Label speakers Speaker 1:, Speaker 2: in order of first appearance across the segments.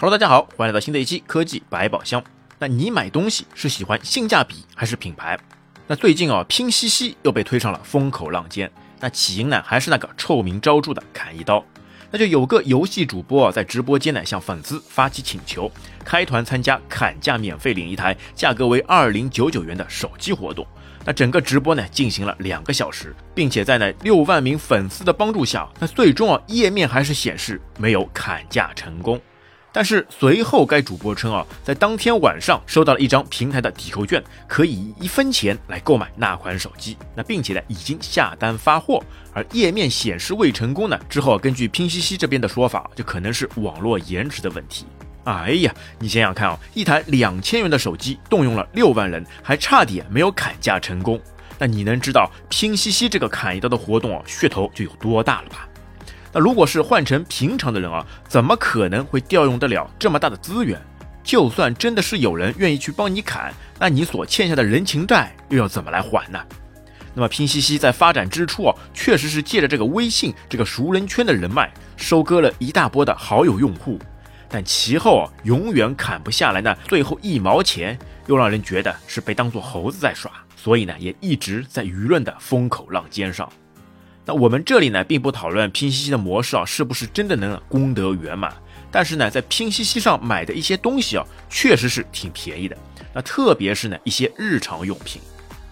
Speaker 1: Hello，大家好，欢迎来到新的一期科技百宝箱。那你买东西是喜欢性价比还是品牌？那最近啊，拼夕夕又被推上了风口浪尖。那起因呢，还是那个臭名昭著的砍一刀。那就有个游戏主播啊在直播间呢，向粉丝发起请求，开团参加砍价免费领一台价格为二零九九元的手机活动。那整个直播呢进行了两个小时，并且在那六万名粉丝的帮助下，那最终啊页面还是显示没有砍价成功。但是随后该主播称啊，在当天晚上收到了一张平台的抵扣券，可以一分钱来购买那款手机。那并且呢已经下单发货，而页面显示未成功呢之后，根据拼夕夕这边的说法，就可能是网络延迟的问题。哎呀，你想想看啊，一台两千元的手机动用了六万人，还差点没有砍价成功。那你能知道拼夕夕这个砍一刀的活动啊噱头就有多大了吧？那如果是换成平常的人啊，怎么可能会调用得了这么大的资源？就算真的是有人愿意去帮你砍，那你所欠下的人情债又要怎么来还呢？那么拼夕夕在发展之初啊，确实是借着这个微信这个熟人圈的人脉，收割了一大波的好友用户。但其后啊，永远砍不下来呢，最后一毛钱又让人觉得是被当做猴子在耍，所以呢，也一直在舆论的风口浪尖上。那我们这里呢，并不讨论拼夕夕的模式啊，是不是真的能功德圆满？但是呢，在拼夕夕上买的一些东西啊，确实是挺便宜的。那特别是呢，一些日常用品。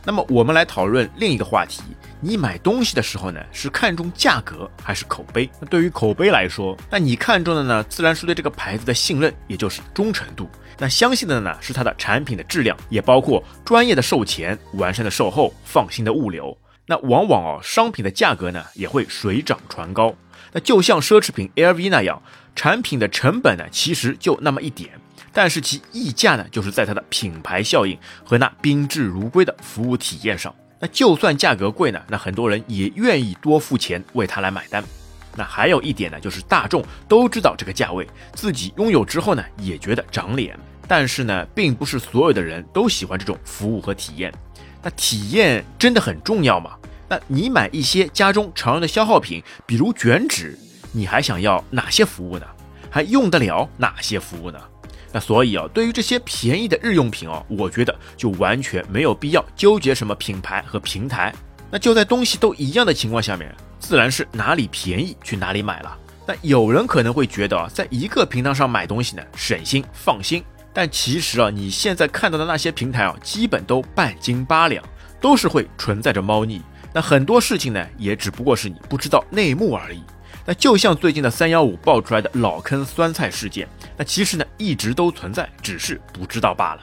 Speaker 1: 那么我们来讨论另一个话题：你买东西的时候呢，是看重价格还是口碑？那对于口碑来说，那你看中的呢，自然是对这个牌子的信任，也就是忠诚度。那相信的呢，是它的产品的质量，也包括专业的售前、完善的售后、放心的物流。那往往哦，商品的价格呢，也会水涨船高。那就像奢侈品 LV 那样，产品的成本呢，其实就那么一点。但是其溢价呢，就是在它的品牌效应和那宾至如归的服务体验上。那就算价格贵呢，那很多人也愿意多付钱为它来买单。那还有一点呢，就是大众都知道这个价位，自己拥有之后呢，也觉得长脸。但是呢，并不是所有的人都喜欢这种服务和体验。那体验真的很重要吗？那你买一些家中常用的消耗品，比如卷纸，你还想要哪些服务呢？还用得了哪些服务呢？那所以啊，对于这些便宜的日用品哦，我觉得就完全没有必要纠结什么品牌和平台。那就在东西都一样的情况下面，自然是哪里便宜去哪里买了。那有人可能会觉得啊，在一个平台上买东西呢，省心放心。但其实啊，你现在看到的那些平台啊，基本都半斤八两，都是会存在着猫腻。那很多事情呢，也只不过是你不知道内幕而已。那就像最近的三幺五爆出来的老坑酸菜事件，那其实呢一直都存在，只是不知道罢了。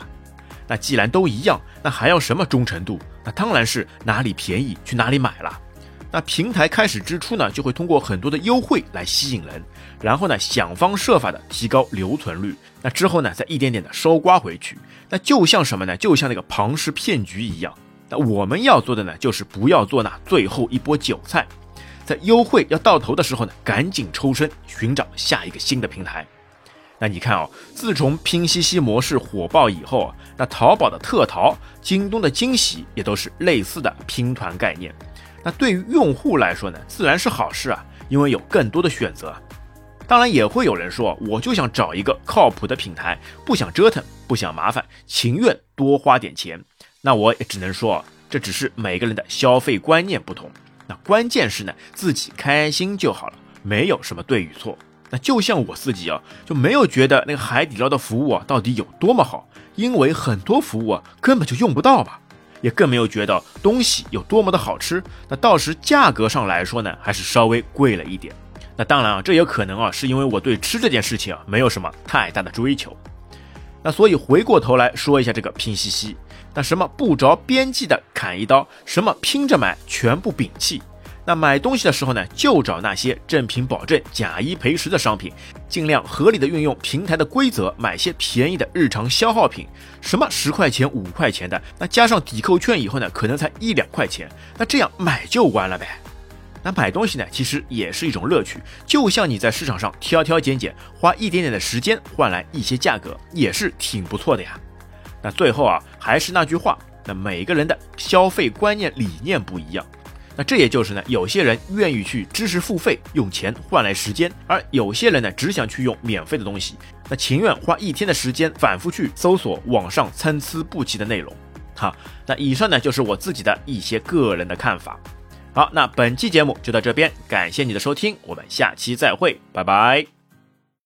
Speaker 1: 那既然都一样，那还要什么忠诚度？那当然是哪里便宜去哪里买了。那平台开始之初呢，就会通过很多的优惠来吸引人，然后呢想方设法的提高留存率。那之后呢，再一点点的收刮回去。那就像什么呢？就像那个庞氏骗局一样。那我们要做的呢，就是不要做那最后一波韭菜。在优惠要到头的时候呢，赶紧抽身寻找下一个新的平台。那你看哦，自从拼夕夕模式火爆以后啊，那淘宝的特淘、京东的惊喜也都是类似的拼团概念。那对于用户来说呢，自然是好事啊，因为有更多的选择。当然也会有人说，我就想找一个靠谱的平台，不想折腾，不想麻烦，情愿多花点钱。那我也只能说，这只是每个人的消费观念不同。那关键是呢，自己开心就好了，没有什么对与错。那就像我自己啊，就没有觉得那个海底捞的服务啊到底有多么好，因为很多服务啊根本就用不到吧，也更没有觉得东西有多么的好吃。那到时价格上来说呢，还是稍微贵了一点。那当然啊，这也可能啊是因为我对吃这件事情啊没有什么太大的追求。那所以回过头来说一下这个拼夕夕。那什么不着边际的砍一刀，什么拼着买全部摒弃。那买东西的时候呢，就找那些正品保证、假一赔十的商品，尽量合理的运用平台的规则，买些便宜的日常消耗品，什么十块钱、五块钱的，那加上抵扣券以后呢，可能才一两块钱，那这样买就完了呗。那买东西呢，其实也是一种乐趣，就像你在市场上挑挑拣拣，花一点点的时间换来一些价格，也是挺不错的呀。那最后啊，还是那句话，那每个人的消费观念理念不一样，那这也就是呢，有些人愿意去知识付费，用钱换来时间，而有些人呢，只想去用免费的东西，那情愿花一天的时间反复去搜索网上参差不齐的内容。好，那以上呢就是我自己的一些个人的看法。好，那本期节目就到这边，感谢你的收听，我们下期再会，拜拜。